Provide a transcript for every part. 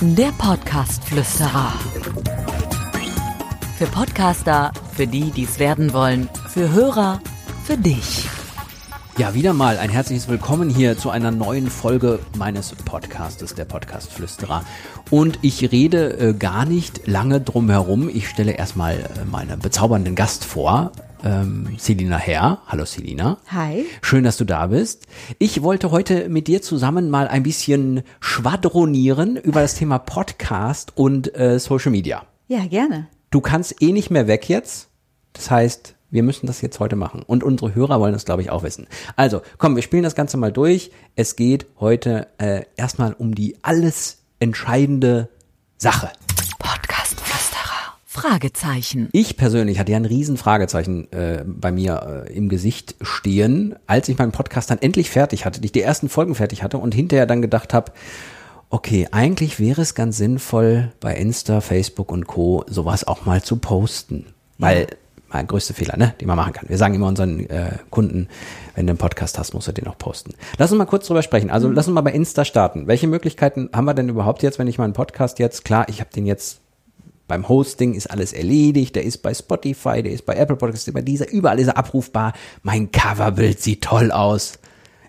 Der Podcast-Flüsterer. Für Podcaster, für die, die es werden wollen, für Hörer, für dich. Ja, wieder mal ein herzliches Willkommen hier zu einer neuen Folge meines Podcastes, der Podcast-Flüsterer. Und ich rede äh, gar nicht lange drum herum. Ich stelle erstmal äh, meinen bezaubernden Gast vor, ähm, Selina Herr. Hallo Selina. Hi. Schön, dass du da bist. Ich wollte heute mit dir zusammen mal ein bisschen schwadronieren über das Thema Podcast und äh, Social Media. Ja, gerne. Du kannst eh nicht mehr weg jetzt. Das heißt, wir müssen das jetzt heute machen. Und unsere Hörer wollen das, glaube ich, auch wissen. Also, komm, wir spielen das Ganze mal durch. Es geht heute äh, erstmal um die alles entscheidende Sache. Fragezeichen. Ich persönlich hatte ja ein riesen Fragezeichen äh, bei mir äh, im Gesicht stehen, als ich meinen Podcast dann endlich fertig hatte, ich die ersten Folgen fertig hatte und hinterher dann gedacht habe, okay, eigentlich wäre es ganz sinnvoll, bei Insta, Facebook und Co. sowas auch mal zu posten. Weil mein größter Fehler, ne, den man machen kann. Wir sagen immer unseren äh, Kunden, wenn du einen Podcast hast, musst du den auch posten. Lass uns mal kurz drüber sprechen. Also lass uns mal bei Insta starten. Welche Möglichkeiten haben wir denn überhaupt jetzt, wenn ich meinen Podcast jetzt, klar, ich habe den jetzt beim Hosting ist alles erledigt, der ist bei Spotify, der ist bei Apple Podcasts, bei dieser, überall ist er abrufbar. Mein Coverbild sieht toll aus.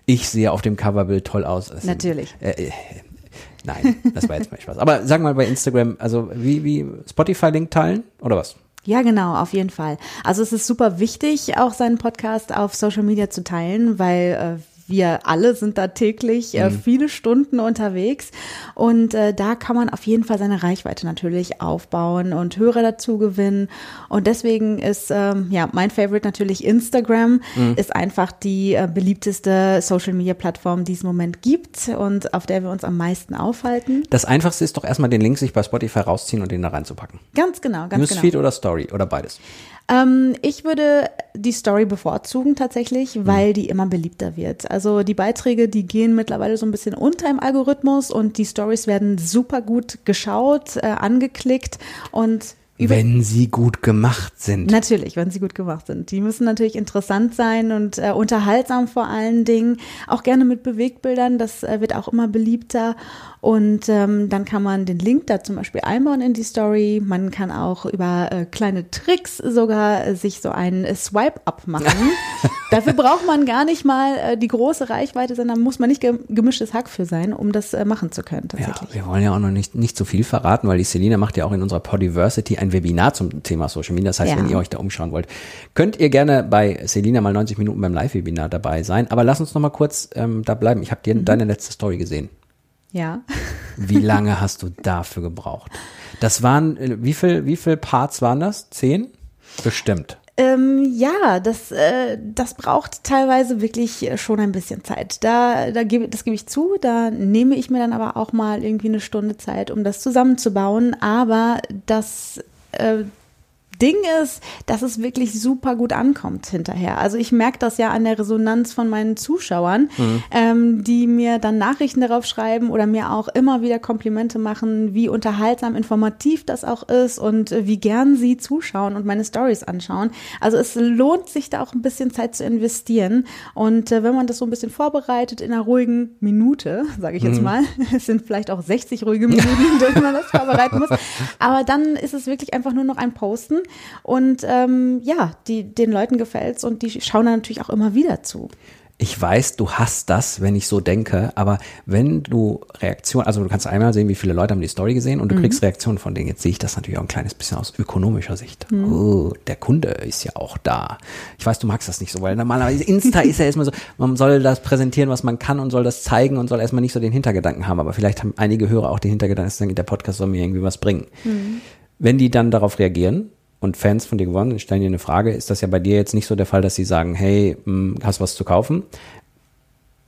Ich sehe auf dem Coverbild toll aus. Das Natürlich. Sind, äh, äh, nein, das war jetzt mal Spaß. Aber sag mal bei Instagram, also wie, wie Spotify-Link teilen oder was? Ja, genau, auf jeden Fall. Also es ist super wichtig, auch seinen Podcast auf Social Media zu teilen, weil äh, wir alle sind da täglich äh, Mhm. viele Stunden unterwegs und äh, da kann man auf jeden Fall seine Reichweite natürlich aufbauen und Hörer dazu gewinnen und deswegen ist ähm, ja mein Favorite natürlich Instagram Mhm. ist einfach die äh, beliebteste Social Media Plattform, die es im Moment gibt und auf der wir uns am meisten aufhalten. Das einfachste ist doch erstmal den Link sich bei Spotify rausziehen und den da reinzupacken. Ganz genau, ganz Newsfeed genau. oder Story oder beides. Ähm, ich würde die Story bevorzugen tatsächlich, weil die immer beliebter wird. Also die Beiträge, die gehen mittlerweile so ein bisschen unter im Algorithmus und die Stories werden super gut geschaut, äh, angeklickt und Wenn sie gut gemacht sind. Natürlich, wenn sie gut gemacht sind. Die müssen natürlich interessant sein und äh, unterhaltsam vor allen Dingen. Auch gerne mit Bewegbildern, das äh, wird auch immer beliebter. Und ähm, dann kann man den Link da zum Beispiel einbauen in die Story. Man kann auch über äh, kleine Tricks sogar äh, sich so einen äh, Swipe-Up machen. Dafür braucht man gar nicht mal äh, die große Reichweite, sondern muss man nicht ge gemischtes Hack für sein, um das machen zu können Ja, tatsächlich. wir wollen ja auch noch nicht, nicht so viel verraten, weil die Selina macht ja auch in unserer Podiversity ein Webinar zum Thema Social Media. Das heißt, Ja. wenn ihr euch da umschauen wollt, könnt ihr gerne bei Selina mal 90 Minuten beim Live-Webinar dabei sein. Aber lass uns noch mal kurz ähm, da bleiben. Ich habe dir deine letzte Story gesehen. Ja. Wie lange hast du dafür gebraucht? Das waren, äh, wie viel, wie viel Parts waren das? Zehn? Bestimmt. Ähm, ja, das, äh, das braucht teilweise wirklich äh, schon ein bisschen Zeit. Da, da gebe, das gebe ich zu. Da nehme ich mir dann aber auch mal irgendwie eine Stunde Zeit, um das zusammenzubauen. Aber das äh, Ding ist, dass es wirklich super gut ankommt hinterher. Also ich merke das ja an der Resonanz von meinen Zuschauern, ähm, die mir dann Nachrichten darauf schreiben oder mir auch immer wieder Komplimente machen, wie unterhaltsam, informativ das auch ist und äh, wie gern sie zuschauen und meine Stories anschauen. Also es lohnt sich da auch ein bisschen Zeit zu investieren. Und äh, wenn man das so ein bisschen vorbereitet in einer ruhigen Minute, sage ich jetzt mal, es sind vielleicht auch 60 ruhige Minuten, in denen man das vorbereiten muss, aber dann ist es wirklich einfach nur noch ein Posten und ähm, ja, die, den Leuten gefällt's und die schauen dann natürlich auch immer wieder zu. Ich weiß, du hast das, wenn ich so denke, aber wenn du Reaktion, also du kannst einmal sehen, wie viele Leute haben die Story gesehen und du kriegst Reaktionen von denen. Jetzt sehe ich das natürlich auch ein kleines bisschen aus ökonomischer Sicht. Oh, der Kunde ist ja auch da. Ich weiß, du magst das nicht so, weil normalerweise Insta ist ja erstmal so, man soll das präsentieren, was man kann und soll das zeigen und soll erstmal nicht so den Hintergedanken haben. Aber vielleicht haben einige Hörer auch den Hintergedanken, dass der Podcast soll mir irgendwie was bringen. Wenn die dann darauf reagieren und Fans von dir geworden sind, stellen dir eine Frage, ist das ja bei dir jetzt nicht so der Fall, dass sie sagen, hey, mh, hast was zu kaufen?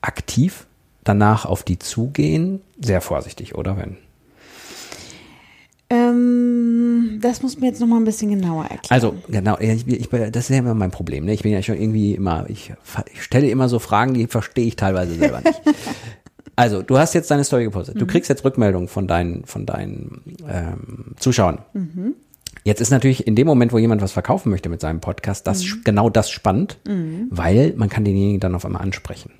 Aktiv danach auf die zugehen, sehr vorsichtig, oder wenn? Ähm, das muss mir jetzt noch mal ein bisschen genauer erklären. Also genau, ich, ich, das ist ja immer mein Problem. Ne? Ich bin ja schon irgendwie immer, ich, ich stelle immer so Fragen, die verstehe ich teilweise selber nicht. Also, du hast jetzt deine Story gepostet. Du kriegst jetzt Rückmeldungen von deinen, von deinen ähm, Zuschauern. Jetzt ist natürlich in dem Moment, wo jemand was verkaufen möchte mit seinem Podcast, das genau das spannend, weil man kann denjenigen dann auf einmal ansprechen.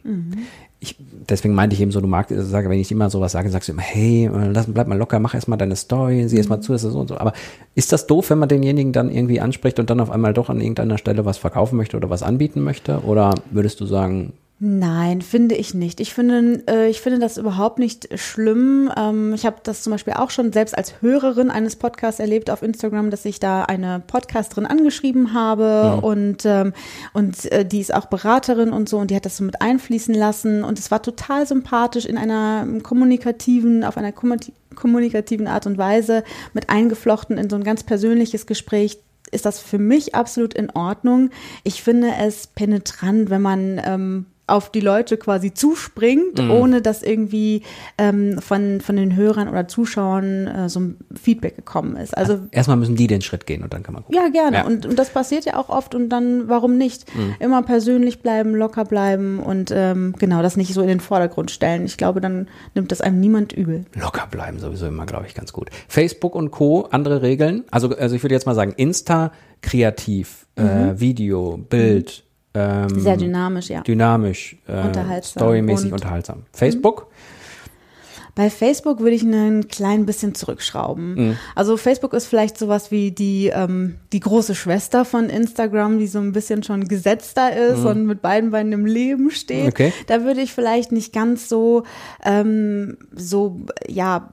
ich, deswegen meinte ich eben so, du magst, also sage, wenn ich immer sowas sage, sagst du immer, hey, äh, lass, bleib mal locker, mach erstmal deine Story, sieh erst mal zu, ist das so und so. Aber ist das doof, wenn man denjenigen dann irgendwie anspricht und dann auf einmal doch an irgendeiner Stelle was verkaufen möchte oder was anbieten möchte? Oder würdest du sagen, Nein, finde ich nicht. Ich finde, äh, ich finde das überhaupt nicht schlimm. Ähm, ich habe das zum Beispiel auch schon selbst als Hörerin eines Podcasts erlebt auf Instagram, dass ich da eine Podcasterin angeschrieben habe Ja. und ähm, und äh, die ist auch Beraterin und so und die hat das so mit einfließen lassen und es war total sympathisch in einer kommunikativen, auf einer kommuni- kommunikativen Art und Weise mit eingeflochten in so ein ganz persönliches Gespräch ist das für mich absolut in Ordnung. Ich finde es penetrant, wenn man ähm, auf die Leute quasi zuspringt, ohne dass irgendwie ähm, von, von den Hörern oder Zuschauern äh, so ein Feedback gekommen ist. Also erstmal müssen die den Schritt gehen und dann kann man gucken. ja, gerne. Ja. Und, und das passiert ja auch oft und dann, warum nicht? Immer persönlich bleiben, locker bleiben und ähm, genau, das nicht so in den Vordergrund stellen. Ich glaube, dann nimmt das einem niemand übel. Locker bleiben sowieso immer, glaube ich, ganz gut. Facebook und Co. andere Regeln. Also, also ich würde jetzt mal sagen, Insta kreativ, äh, Video, Bild, ähm, Sehr dynamisch, ja. dynamisch, äh, Unterhaltsam storymäßig unterhaltsam. Facebook? Bei Facebook würde ich ein klein bisschen zurückschrauben. Also Facebook ist vielleicht sowas wie die, ähm, die große Schwester von Instagram, die so ein bisschen schon gesetzter ist und mit beiden Beinen im Leben steht. Okay. Da würde ich vielleicht nicht ganz so, ähm, so, ja,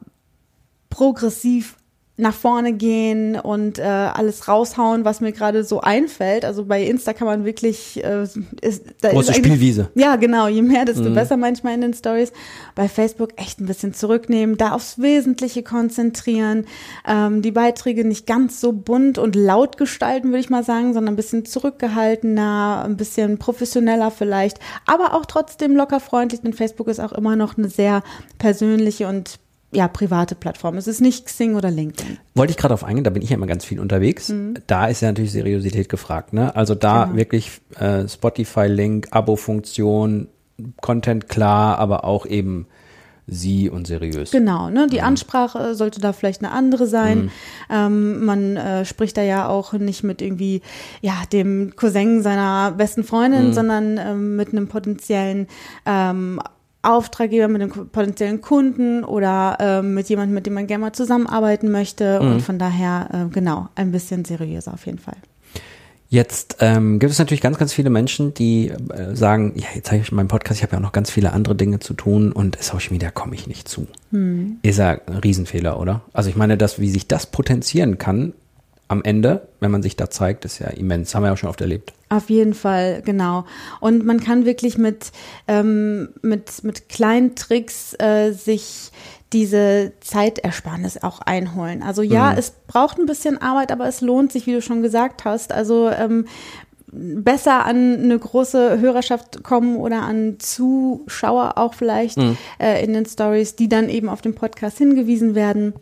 progressiv nach vorne gehen und äh, alles raushauen, was mir gerade so einfällt. Also bei Insta kann man wirklich äh, ist, da Große ist Spielwiese. Ja, genau. Je mehr, desto Mhm. besser manchmal in den Stories. Bei Facebook echt ein bisschen zurücknehmen, da aufs Wesentliche konzentrieren, ähm, die Beiträge nicht ganz so bunt und laut gestalten, würde ich mal sagen, sondern ein bisschen zurückgehaltener, ein bisschen professioneller vielleicht, aber auch trotzdem locker freundlich, denn Facebook ist auch immer noch eine sehr persönliche und ja, private Plattform. Es ist nicht Xing oder LinkedIn. Wollte ich gerade auf eingehen, da bin ich ja immer ganz viel unterwegs. Da ist ja natürlich Seriosität gefragt. Ne? Also da Genau. wirklich äh, Spotify-Link, Abo-Funktion, Content klar, aber auch eben sie und seriös. Genau, ne? Die Ansprache sollte da vielleicht eine andere sein. Ähm, man äh, spricht da ja auch nicht mit irgendwie, ja, dem Cousin seiner besten Freundin, sondern ähm, mit einem potenziellen ähm, Auftraggeber, mit einem potenziellen Kunden oder ähm, mit jemandem, mit dem man gerne mal zusammenarbeiten möchte. Und von daher, äh, genau, ein bisschen seriöser auf jeden Fall. Jetzt ähm, gibt es natürlich ganz, ganz viele Menschen, die äh, sagen, ja, jetzt habe ich meinen Podcast, ich habe ja auch noch ganz viele andere Dinge zu tun und Social Media komme ich nicht zu. Ist ja ein Riesenfehler, oder? Also ich meine, dass, wie sich das potenzieren kann am Ende, wenn man sich da zeigt, ist ja immens. Haben wir ja auch schon oft erlebt. Auf jeden Fall, genau. Und man kann wirklich mit, ähm, mit, mit kleinen Tricks äh, sich diese Zeitersparnis auch einholen. Also ja, es braucht ein bisschen Arbeit, aber es lohnt sich, wie du schon gesagt hast. Also ähm, besser an eine große Hörerschaft kommen oder an Zuschauer auch vielleicht äh, in den Stories, die dann eben auf den Podcast hingewiesen werden.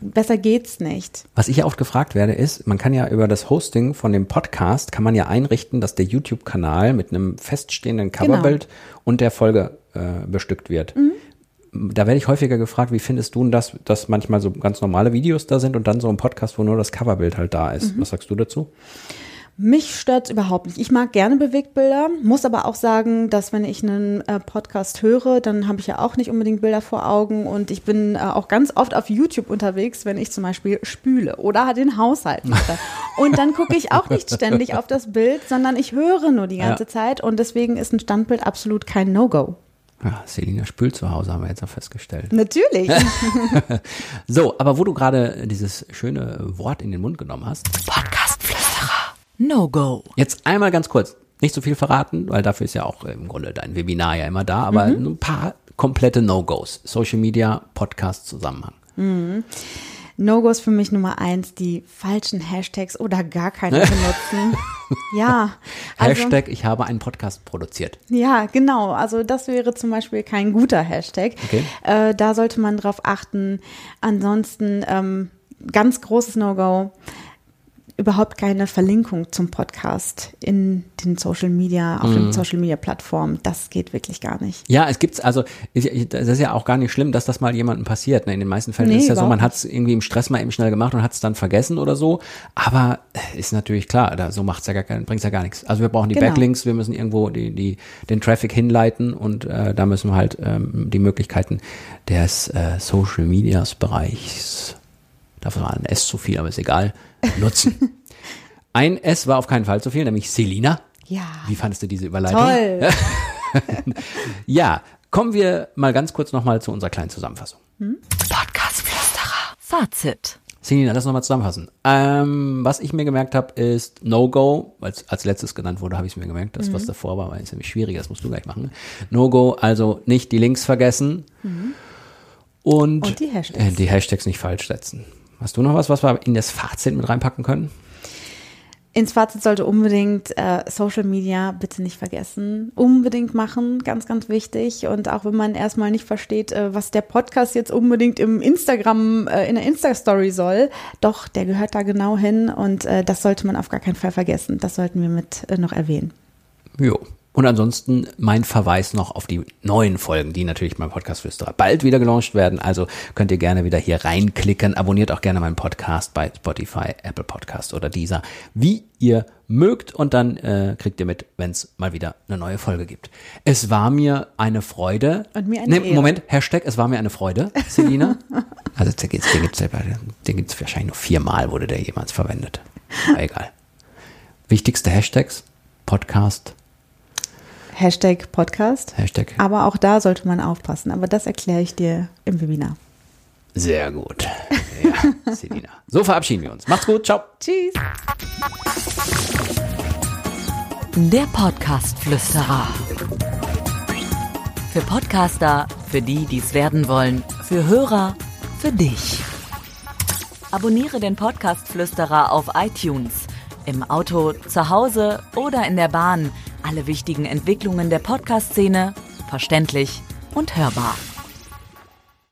Besser geht's nicht. Was ich ja oft gefragt werde, ist, man kann ja über das Hosting von dem Podcast, kann man ja einrichten, dass der YouTube-Kanal mit einem feststehenden Coverbild und der Folge äh, bestückt wird. Da werde ich häufiger gefragt, wie findest du denn das, dass manchmal so ganz normale Videos da sind und dann so ein Podcast, wo nur das Coverbild halt da ist. Was sagst du dazu? Mich stört's überhaupt nicht. Ich mag gerne Bewegtbilder, muss aber auch sagen, dass wenn ich einen äh, Podcast höre, dann habe ich ja auch nicht unbedingt Bilder vor Augen und ich bin äh, auch ganz oft auf YouTube unterwegs, wenn ich zum Beispiel spüle oder den Haushalt mache. und dann gucke ich auch nicht ständig auf das Bild, sondern ich höre nur die ganze Ja. Zeit und deswegen ist ein Standbild absolut kein No-Go. Ja, Selina spült zu Hause, haben wir jetzt auch festgestellt. Natürlich. So, aber wo du gerade dieses schöne Wort in den Mund genommen hast, Podcastflüsterer. No-Go. Jetzt einmal ganz kurz, nicht so viel verraten, weil dafür ist ja auch im Grunde dein Webinar ja immer da, aber Mhm. ein paar komplette No-Gos. Social Media, Podcast, Zusammenhang. No-Gos für mich Nummer eins, die falschen Hashtags oder gar keine benutzen. ja. Also, Hashtag, ich habe einen Podcast produziert. Ja, genau. Also das wäre zum Beispiel kein guter Hashtag. Okay. Äh, da sollte man drauf achten. Ansonsten ähm, ganz großes No-Go. Überhaupt keine Verlinkung zum Podcast in den Social Media, auf Mhm. den Social Media Plattformen. Das geht wirklich gar nicht. Ja, es gibt's also, das ist ja auch gar nicht schlimm, dass das mal jemandem passiert. Ne? In den meisten Fällen Nee, ist es ja so, man hat es irgendwie im Stress mal eben schnell gemacht und hat es dann vergessen oder so. Aber äh, ist natürlich klar, da, so macht's ja gar kein, bringt's ja gar nichts. Also wir brauchen die Genau. Backlinks, wir müssen irgendwo die, die, den Traffic hinleiten und äh, da müssen wir halt ähm, die Möglichkeiten des äh, Social Medias Bereichs, dafür war ein S zu viel, aber ist egal, nutzen. ein S war auf keinen Fall zu viel, nämlich Selina. Ja. Wie fandest du diese Überleitung? Toll. Ja, kommen wir mal ganz kurz nochmal zu unserer kleinen Zusammenfassung. Podcastflüsterer. Fazit. Selina, lass nochmal zusammenfassen. Ähm, was ich mir gemerkt habe, ist No-Go, weil es als letztes genannt wurde, habe ich es mir gemerkt. Das, Mhm. was davor war, war jetzt nämlich schwieriger, das musst du gleich machen. No-Go, also nicht die Links vergessen und, Mhm. Und die Hashtags. Äh, die Hashtags nicht falsch setzen. Hast du noch was, was wir in das Fazit mit reinpacken können? Ins Fazit sollte unbedingt äh, Social Media bitte nicht vergessen. Unbedingt machen, ganz, ganz wichtig. Und auch wenn man erstmal nicht versteht, äh, was der Podcast jetzt unbedingt im Instagram, äh, in der Insta-Story soll, doch, der gehört da genau hin und äh, das sollte man auf gar keinen Fall vergessen. Das sollten wir mit äh, noch erwähnen. Jo. Und ansonsten mein Verweis noch auf die neuen Folgen, die natürlich beim Podcast Flüsterer bald wieder gelauncht werden. Also könnt ihr gerne wieder hier reinklicken. Abonniert auch gerne meinen Podcast bei Spotify, Apple Podcast oder dieser, wie ihr mögt. Und dann äh, kriegt ihr mit, wenn es mal wieder eine neue Folge gibt. Es war mir eine Freude. Und mir eine Nee. Moment, Hashtag, es war mir eine Freude, Selina. also den gibt's, den gibt's wahrscheinlich nur viermal, wurde der jemals verwendet. Aber egal. Wichtigste Hashtags, Podcast, Hashtag Podcast. Hashtag. Aber auch da sollte man aufpassen. Aber das erkläre ich dir im Webinar. Sehr gut. Ja, Selina. So verabschieden wir uns. Macht's gut. Ciao. Tschüss. Der Podcastflüsterer. Für Podcaster, für die, die es werden wollen, für Hörer, für dich. Abonniere den Podcastflüsterer auf iTunes. Im Auto, zu Hause oder in der Bahn. Alle wichtigen Entwicklungen der Podcast-Szene verständlich und hörbar.